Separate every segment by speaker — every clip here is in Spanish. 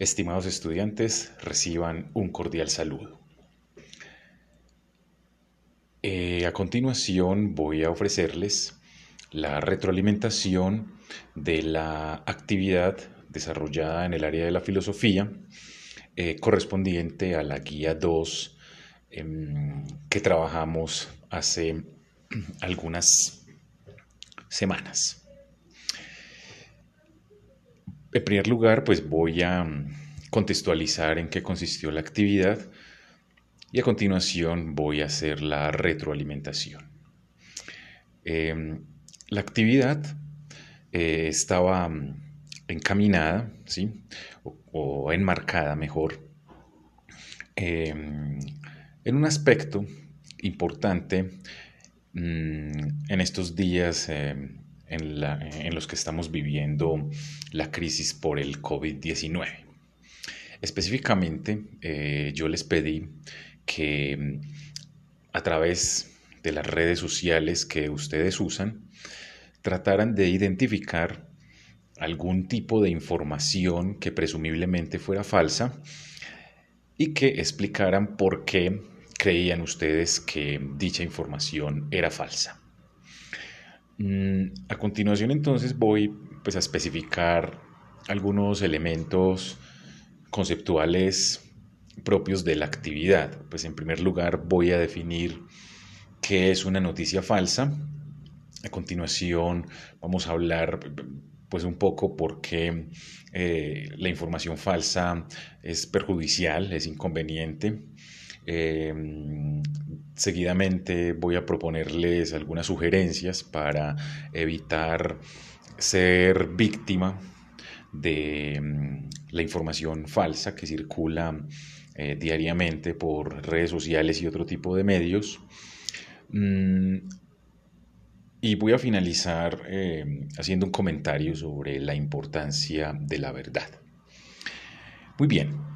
Speaker 1: Estimados estudiantes, reciban un cordial saludo. Eh, a continuación voy a ofrecerles la retroalimentación de la actividad desarrollada en el área de la filosofía eh, correspondiente a la guía 2 em, que trabajamos hace algunas semanas. En primer lugar, pues voy a contextualizar en qué consistió la actividad y a continuación voy a hacer la retroalimentación. Em, la actividad eh, estaba encaminada, ¿sí? o, enmarcada mejor, em, en un aspecto importante mm, en estos días em, en, los que estamos viviendo la crisis por el COVID-19. Específicamente, eh, yo les pedí que mm, a través de las redes sociales que ustedes usan, trataran de identificar algún tipo de información que presumiblemente fuera falsa y que explicaran por qué creían ustedes que dicha información era falsa. Mm, a continuación entonces voy pues, a especificar algunos elementos conceptuales propios de la actividad. Pues en primer lugar voy a definir qué es una noticia falsa. A continuación vamos a hablar pues un poco por qué eh, la información falsa es perjudicial, es inconveniente. Em, seguidamente voy a proponerles algunas sugerencias para evitar ser víctima de em, la información falsa que circula eh, diariamente por redes sociales y otro tipo de medios. Mm, y voy a finalizar em, haciendo un comentario sobre la importancia de la verdad. Muy bien,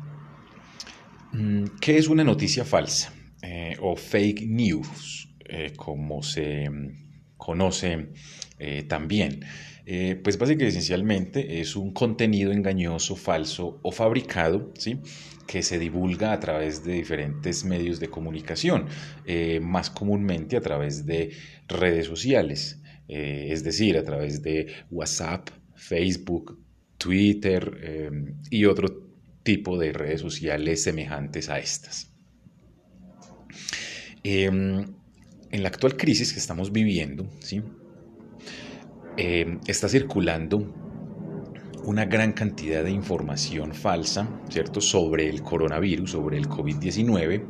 Speaker 1: Mm, ¿Qué es una noticia falsa eh, o fake news, eh, como se conoce eh, pues básicamente esencialmente es un contenido engañoso, falso o fabricado, ¿sí? que se divulga a través de diferentes medios de comunicación, más comúnmente a través de redes sociales, es decir, a través de WhatsApp, Facebook, Twitter y otro tipo de redes sociales semejantes a estas. Em, en la actual crisis que estamos viviendo, ¿sí? Em, está circulando una gran cantidad de información falsa, ¿cierto?, sobre el coronavirus, sobre el COVID-19,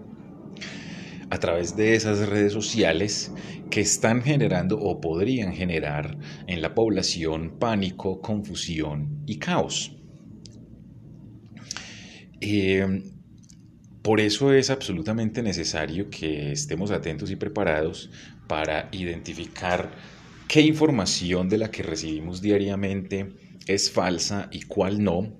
Speaker 1: a través de esas redes sociales que están generando o podrían generar en la población pánico, confusión y caos. Eh, por eso es absolutamente necesario que estemos atentos y preparados para identificar qué información de la que recibimos diariamente es falsa y cuál no,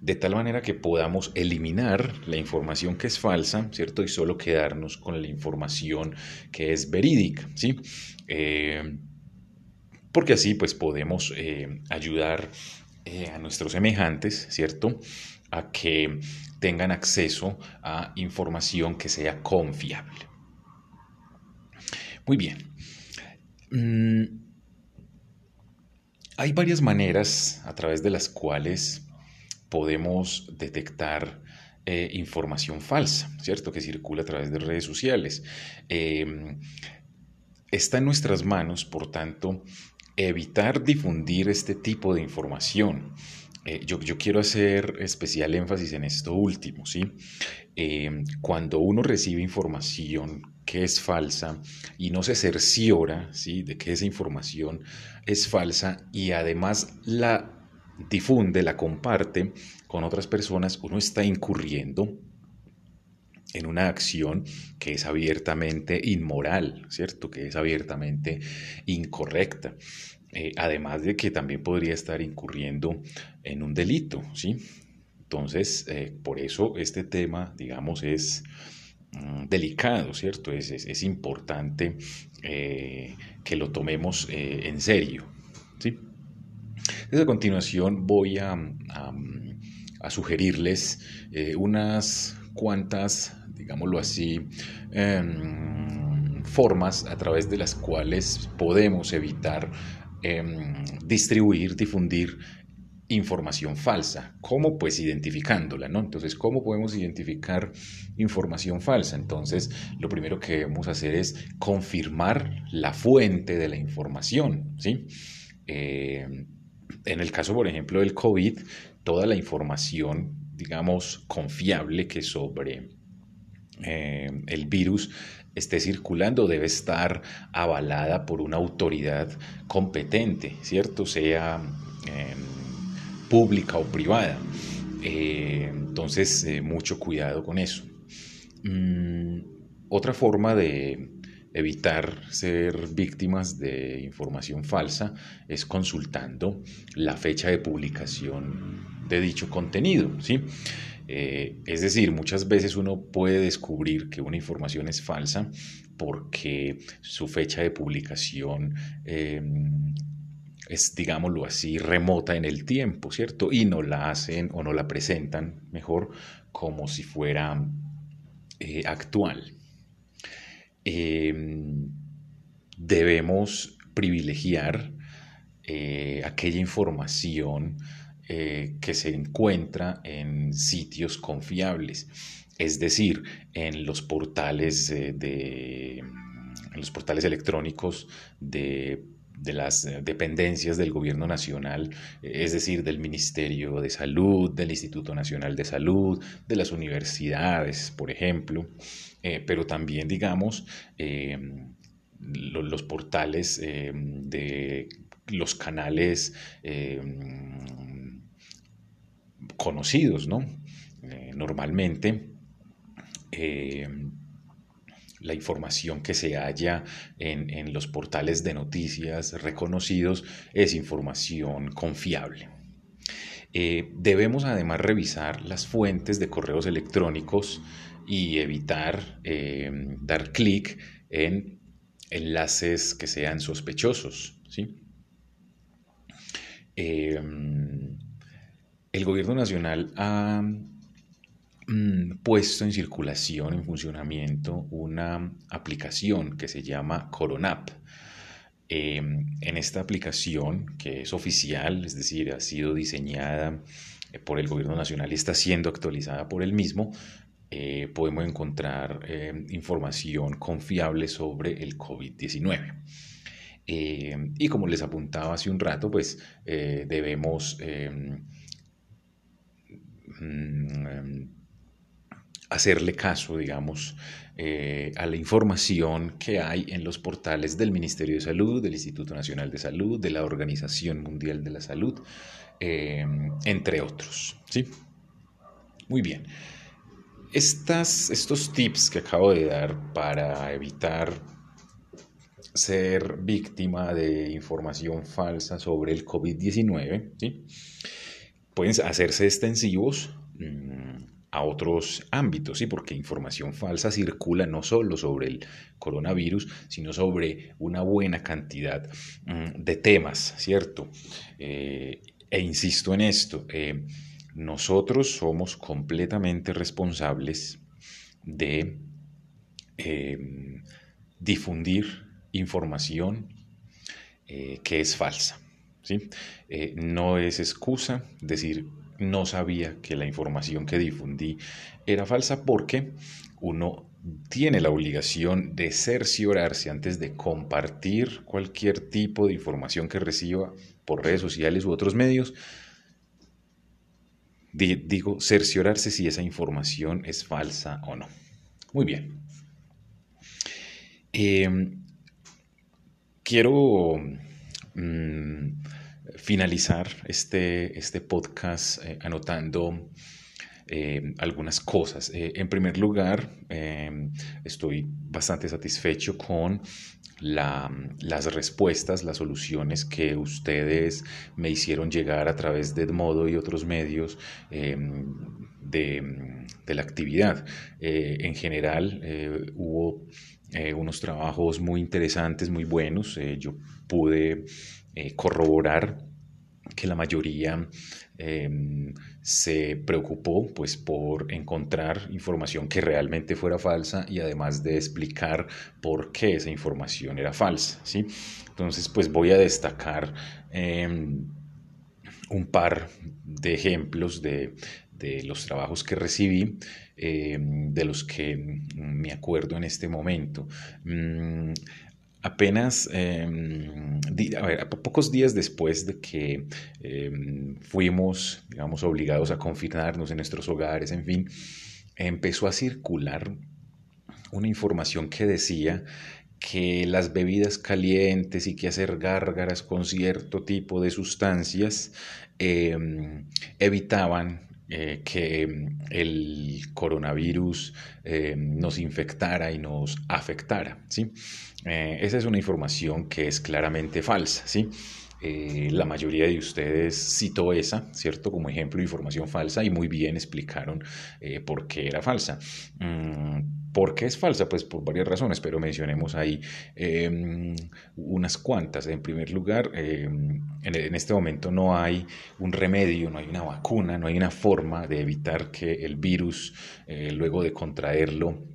Speaker 1: de tal manera que podamos eliminar la información que es falsa, ¿cierto? Y solo quedarnos con la información que es verídica, ¿sí? Eh, porque así pues podemos eh, ayudar a nuestros semejantes, ¿cierto? a que tengan acceso a información que sea confiable. Muy bien. Mm, hay varias maneras a través de las cuales podemos detectar eh, información falsa, ¿cierto? Que circula a través de redes sociales. Em, está en nuestras manos, por tanto, evitar difundir este tipo de información. Eh, yo, quiero hacer especial énfasis en esto último, ¿sí? Eh, cuando uno recibe información que es falsa y no se cerciora, ¿sí? De que esa información es falsa y además la difunde, la comparte con otras personas, uno está incurriendo en una acción que es abiertamente inmoral, ¿cierto? Que es abiertamente incorrecta. Eh, además de que también podría estar incurriendo en un delito, ¿sí? Entonces, eh, por eso este tema, digamos, es delicado, ¿cierto? Es, importante eh, que lo tomemos en serio, ¿sí? A continuación voy a, sugerirles unas cuantas, digámoslo así, em, formas a través de las cuales podemos evitar em, distribuir, difundir información falsa. ¿Cómo? Pues identificándola, ¿no? Entonces, ¿cómo podemos identificar información falsa? Entonces, lo primero que debemos hacer es confirmar la fuente de la información, ¿sí? Eh, en el caso, por ejemplo, del COVID, toda la información, digamos, confiable que sobre eh, el virus esté circulando debe estar avalada por una autoridad competente, ¿cierto? Sea pública o privada. Eh, entonces, eh, mucho cuidado con eso. Mm, otra forma de evitar ser víctimas de información falsa es consultando la fecha de publicación de dicho contenido, ¿sí? Eh, es decir, muchas veces uno puede descubrir que una información es falsa porque su fecha de publicación es, digámoslo así, remota en el tiempo, ¿cierto? Y no la hacen o no la presentan mejor como si fuera eh, actual. Em, debemos privilegiar eh, aquella información eh, que se encuentra en sitios confiables, es decir, en los portales de en los portales electrónicos de de las eh, dependencias del gobierno nacional, es decir, del Ministerio de Salud, del Instituto Nacional de Salud, de las universidades, por ejemplo, eh, pero también, digamos, eh, los portales de los canales conocidos, ¿no? normalmente la información que se halla en, los portales de noticias reconocidos es información confiable. Eh, debemos además revisar las fuentes de correos electrónicos y evitar eh, dar clic en enlaces que sean sospechosos. ¿sí? Eh, el gobierno nacional ha Mm, puesto en circulación, en funcionamiento, una aplicación que se llama Coronap. Em, en esta aplicación, que es oficial, es decir, ha sido diseñada eh, por el Gobierno Nacional y está siendo actualizada por el mismo, eh, podemos encontrar em, información confiable sobre el COVID-19. Em, y como les apuntaba hace un rato, pues eh, debemos mm, hacerle caso, digamos, eh, a la información que hay en los portales del Ministerio de Salud, del Instituto Nacional de Salud, de la Organización Mundial de la Salud, eh, entre otros. ¿sí? Muy bien. Estas, estos tips que acabo de dar para evitar ser víctima de información falsa sobre el COVID-19, ¿sí? pueden hacerse extensivos mm, a otros ámbitos, ¿sí? porque información falsa circula no solo sobre el coronavirus, sino sobre una buena cantidad mm, de temas, ¿cierto? Eh, e insisto en esto, eh, nosotros somos completamente responsables de eh, difundir información que es falsa. ¿sí? no es excusa decir no sabía que la información que difundí era falsa porque uno tiene la obligación de cerciorarse antes de compartir cualquier tipo de información que reciba por redes sociales u otros medios. Digo, cerciorarse si esa información es falsa o no. Muy bien. Em, quiero mm, finalizar este, este podcast eh, anotando eh, algunas cosas. Eh, en primer lugar, estoy bastante satisfecho con las respuestas, las soluciones que ustedes me hicieron llegar a través de Edmodo y otros medios de, de, la actividad. en general, hubo unos trabajos muy interesantes, muy buenos. yo pude corroborar que la mayoría em, se preocupó pues por encontrar información que realmente fuera falsa y además de explicar por qué esa información era falsa. ¿sí? Entonces pues voy a destacar em, un par de ejemplos de, los trabajos que recibí, em, de los que me acuerdo en este momento. Mm, apenas, em, pocos días después de que em, fuimos, digamos, obligados a confinarnos en nuestros hogares, en fin, empezó a circular una información que decía que las bebidas calientes y que hacer gárgaras con cierto tipo de sustancias em, evitaban eh, que el coronavirus nos infectara y nos afectara. ¿sí? Eh, esa es una información que es claramente falsa, ¿sí? Eh, la mayoría de ustedes citó esa, ¿cierto? Como ejemplo de información falsa y muy bien explicaron por qué era falsa. Mm, ¿Por qué es falsa? Pues por varias razones, pero mencionemos ahí em, unas cuantas. En primer lugar, em, en, este momento no hay un remedio, no hay una vacuna, no hay una forma de evitar que el virus, luego de contraerlo,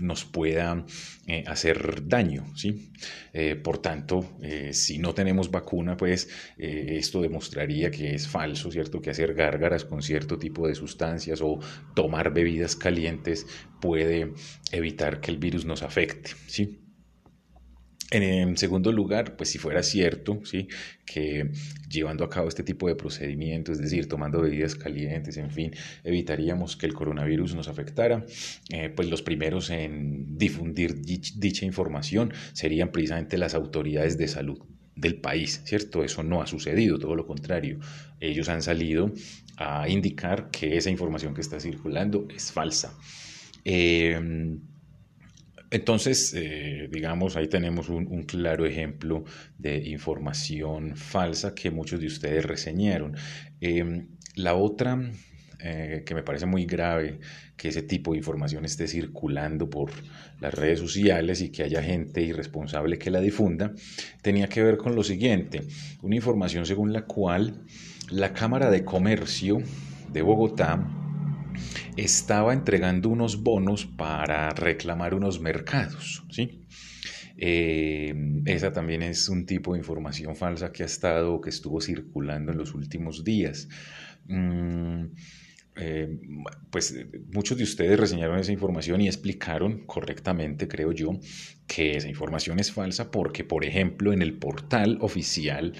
Speaker 1: nos pueda eh, hacer daño. ¿sí? Eh, por tanto, eh, si no tenemos vacuna, pues esto demostraría que es falso, ¿cierto? Que hacer gárgaras con cierto tipo de sustancias o tomar bebidas calientes puede evitar que el virus nos afecte. ¿sí? En segundo lugar, pues si fuera cierto, ¿sí? que llevando a cabo este tipo de procedimientos, es decir, tomando bebidas calientes, en fin, evitaríamos que el coronavirus nos afectara, eh, pues los primeros en difundir dicha información serían precisamente las autoridades de salud del país, ¿cierto? Eso no ha sucedido, todo lo contrario. Ellos han salido a indicar que esa información que está circulando es falsa. Eh, entonces, eh, digamos, ahí tenemos un, claro ejemplo de información falsa que muchos de ustedes reseñaron. Em, la otra, eh, que me parece muy grave, que ese tipo de información esté circulando por las redes sociales y que haya gente irresponsable que la difunda, tenía que ver con lo siguiente, una información según la cual la Cámara de Comercio de Bogotá estaba entregando unos bonos para reclamar unos mercados, ¿sí? Eh, esa también es un tipo de información falsa que ha estado, que estuvo circulando en los últimos días. Mm, eh, pues muchos de ustedes reseñaron esa información y explicaron correctamente, creo yo, que esa información es falsa porque, por ejemplo, en el portal oficial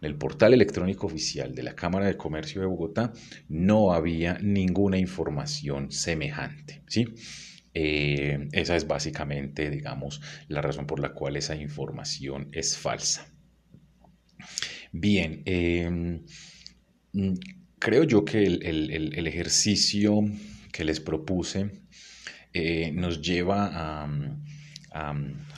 Speaker 1: en el portal electrónico oficial de la Cámara de Comercio de Bogotá no había ninguna información semejante. ¿sí? Eh, esa es básicamente, digamos, la razón por la cual esa información es falsa. Bien, em, creo yo que el, ejercicio que les propuse eh, nos lleva a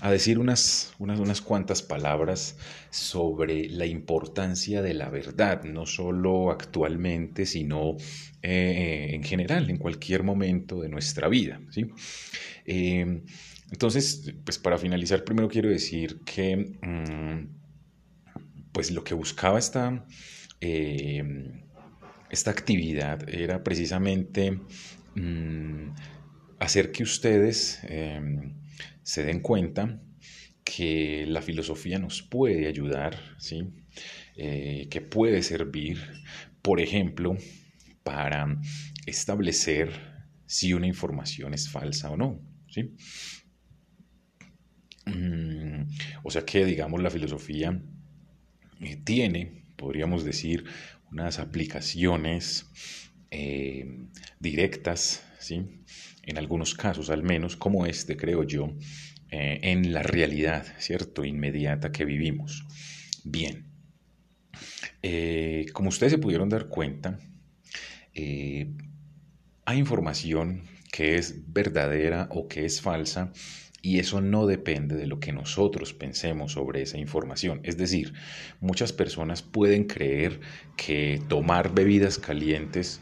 Speaker 1: a, decir unas, unas, unas, cuantas palabras sobre la importancia de la verdad, no solo actualmente, sino eh, en general, en cualquier momento de nuestra vida. ¿sí? Eh, entonces, pues para finalizar, primero quiero decir que mm, pues lo que buscaba esta, eh, esta actividad era precisamente mm, hacer que ustedes se den cuenta que la filosofía nos puede ayudar, ¿sí? Eh, que puede servir, por ejemplo, para establecer si una información es falsa o no. ¿sí? Mm, o sea que, digamos, la filosofía eh, tiene, podríamos decir, unas aplicaciones eh, directas, ¿sí? en algunos casos al menos, como este, creo yo, eh, en la realidad, ¿cierto? Inmediata que vivimos. Bien, eh, como ustedes se pudieron dar cuenta, hay información que es verdadera o que es falsa y eso no depende de lo que nosotros pensemos sobre esa información. Es decir, muchas personas pueden creer que tomar bebidas calientes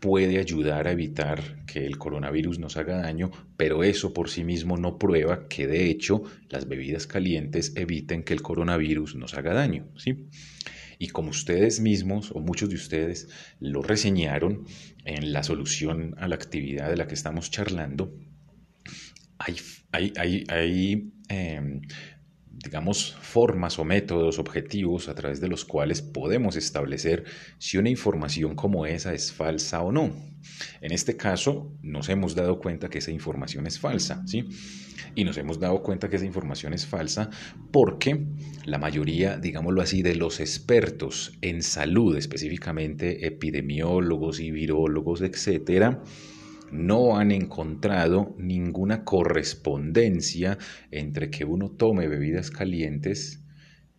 Speaker 1: puede ayudar a evitar que el coronavirus nos haga daño, pero eso por sí mismo no prueba que de hecho las bebidas calientes eviten que el coronavirus nos haga daño. ¿sí? Y como ustedes mismos o muchos de ustedes lo reseñaron en la solución a la actividad de la que estamos charlando, hay, hay, hay, em, digamos, formas o métodos objetivos a través de los cuales podemos establecer si una información como esa es falsa o no. En este caso, nos hemos dado cuenta que esa información es falsa, ¿sí? Y nos hemos dado cuenta que esa información es falsa porque la mayoría, digámoslo así, de los expertos en salud, específicamente epidemiólogos y virólogos, etcétera, no han encontrado ninguna correspondencia entre que uno tome bebidas calientes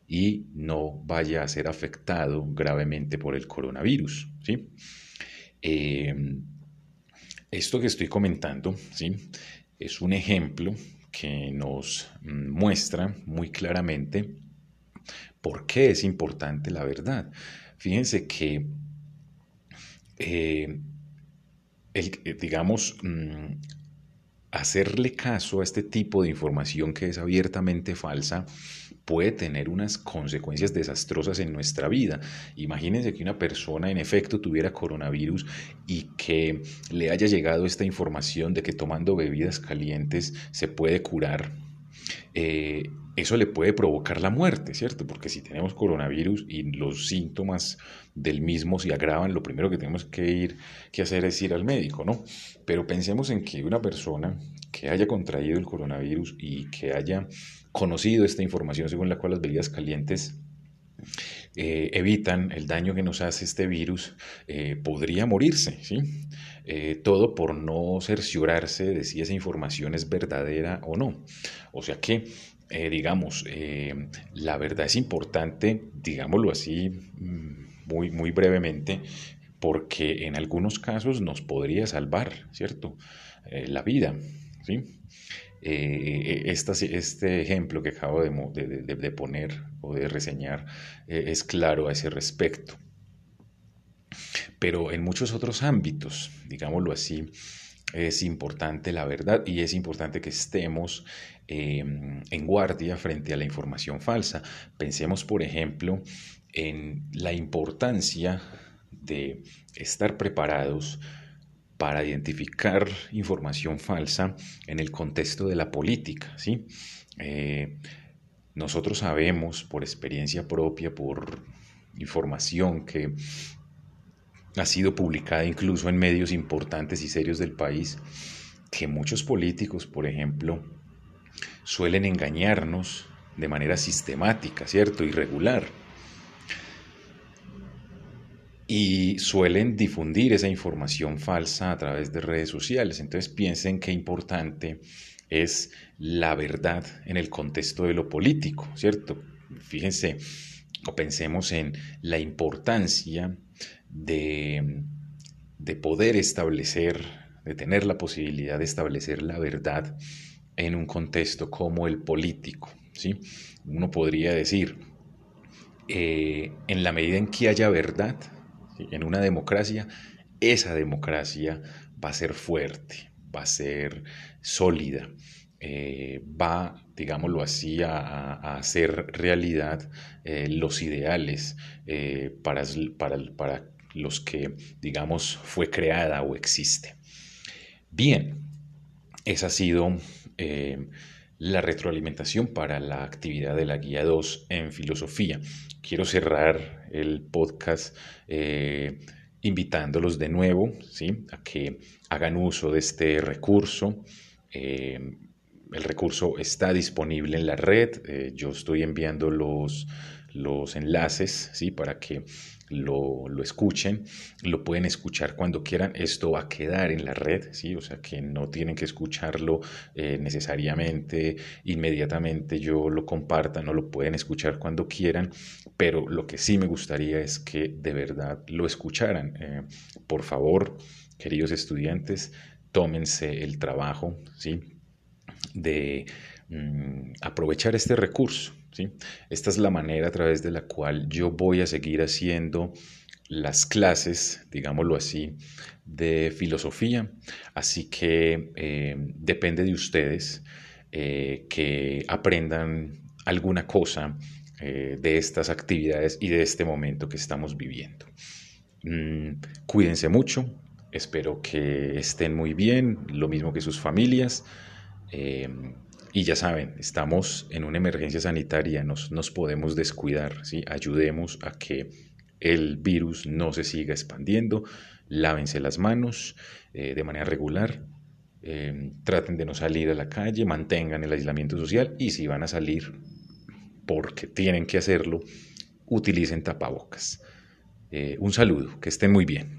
Speaker 1: y no vaya a ser afectado gravemente por el coronavirus. ¿sí? Eh, esto que estoy comentando ¿sí? es un ejemplo que nos muestra muy claramente por qué es importante la verdad. Fíjense que eh, el, eh, digamos, mm, hacerle caso a este tipo de información que es abiertamente falsa puede tener unas consecuencias desastrosas en nuestra vida. Imagínense que una persona en efecto tuviera coronavirus y que le haya llegado esta información de que tomando bebidas calientes se puede curar. Eh, eso le puede provocar la muerte, ¿cierto? Porque si tenemos coronavirus y los síntomas del mismo se agravan, lo primero que tenemos que ir que hacer es ir al médico, ¿no? Pero pensemos en que una persona que haya contraído el coronavirus y que haya conocido esta información según la cual las bebidas calientes eh, evitan el daño que nos hace este virus, eh, podría morirse, ¿sí? Eh, todo por no cerciorarse de si esa información es verdadera o no. O sea que eh, digamos, eh, la verdad es importante, digámoslo así mm, muy, muy brevemente, porque en algunos casos nos podría salvar, ¿cierto? Eh, la vida, ¿sí? este ejemplo que acabo de, de, poner o de reseñar es claro a ese respecto. Pero en muchos otros ámbitos, digámoslo así, es importante la verdad y es importante que estemos em, en guardia frente a la información falsa. Pensemos, por ejemplo, en la importancia de estar preparados para identificar información falsa en el contexto de la política. ¿sí? Eh, nosotros sabemos por experiencia propia, por información que ha sido publicada incluso en medios importantes y serios del país, que muchos políticos, por ejemplo, suelen engañarnos de manera sistemática, ¿cierto? Irregular. Y suelen difundir esa información falsa a través de redes sociales. Entonces piensen qué importante es la verdad en el contexto de lo político, ¿cierto? Fíjense o pensemos en la importancia de, poder establecer, de tener la posibilidad de establecer la verdad en un contexto como el político. ¿sí? Uno podría decir, eh, en la medida en que haya verdad en una democracia, esa democracia va a ser fuerte, va a ser sólida, eh, va, digámoslo así, a, hacer realidad eh, los ideales para, para, para los que, digamos, fue creada o existe. Bien, esa ha sido eh, la retroalimentación para la actividad de la guía 2 en filosofía. Quiero cerrar el podcast eh, invitándolos de nuevo ¿sí? a que hagan uso de este recurso. Eh, el recurso está disponible en la red. yo estoy enviando los, los enlaces ¿sí? para que lo, escuchen, lo pueden escuchar cuando quieran, esto va a quedar en la red, ¿sí? o sea que no tienen que escucharlo eh, necesariamente inmediatamente yo lo comparta, no lo pueden escuchar cuando quieran, pero lo que sí me gustaría es que de verdad lo escucharan. Eh, por favor, queridos estudiantes, tómense el trabajo, ¿sí? de mm, aprovechar este recurso. Esta es la manera a través de la cual yo voy a seguir haciendo las clases, digámoslo así, de filosofía. Así que eh, depende de ustedes eh, que aprendan alguna cosa eh, de estas actividades y de este momento que estamos viviendo. Mm, cuídense mucho, espero que estén muy bien, lo mismo que sus familias. Y ya saben, estamos en una emergencia sanitaria, nos, nos podemos descuidar, ¿sí? ayudemos a que el virus no se siga expandiendo, lávense las manos eh, de manera regular, em, traten de no salir a la calle, mantengan el aislamiento social y si van a salir, porque tienen que hacerlo, utilicen tapabocas. Eh, un saludo, que estén muy bien.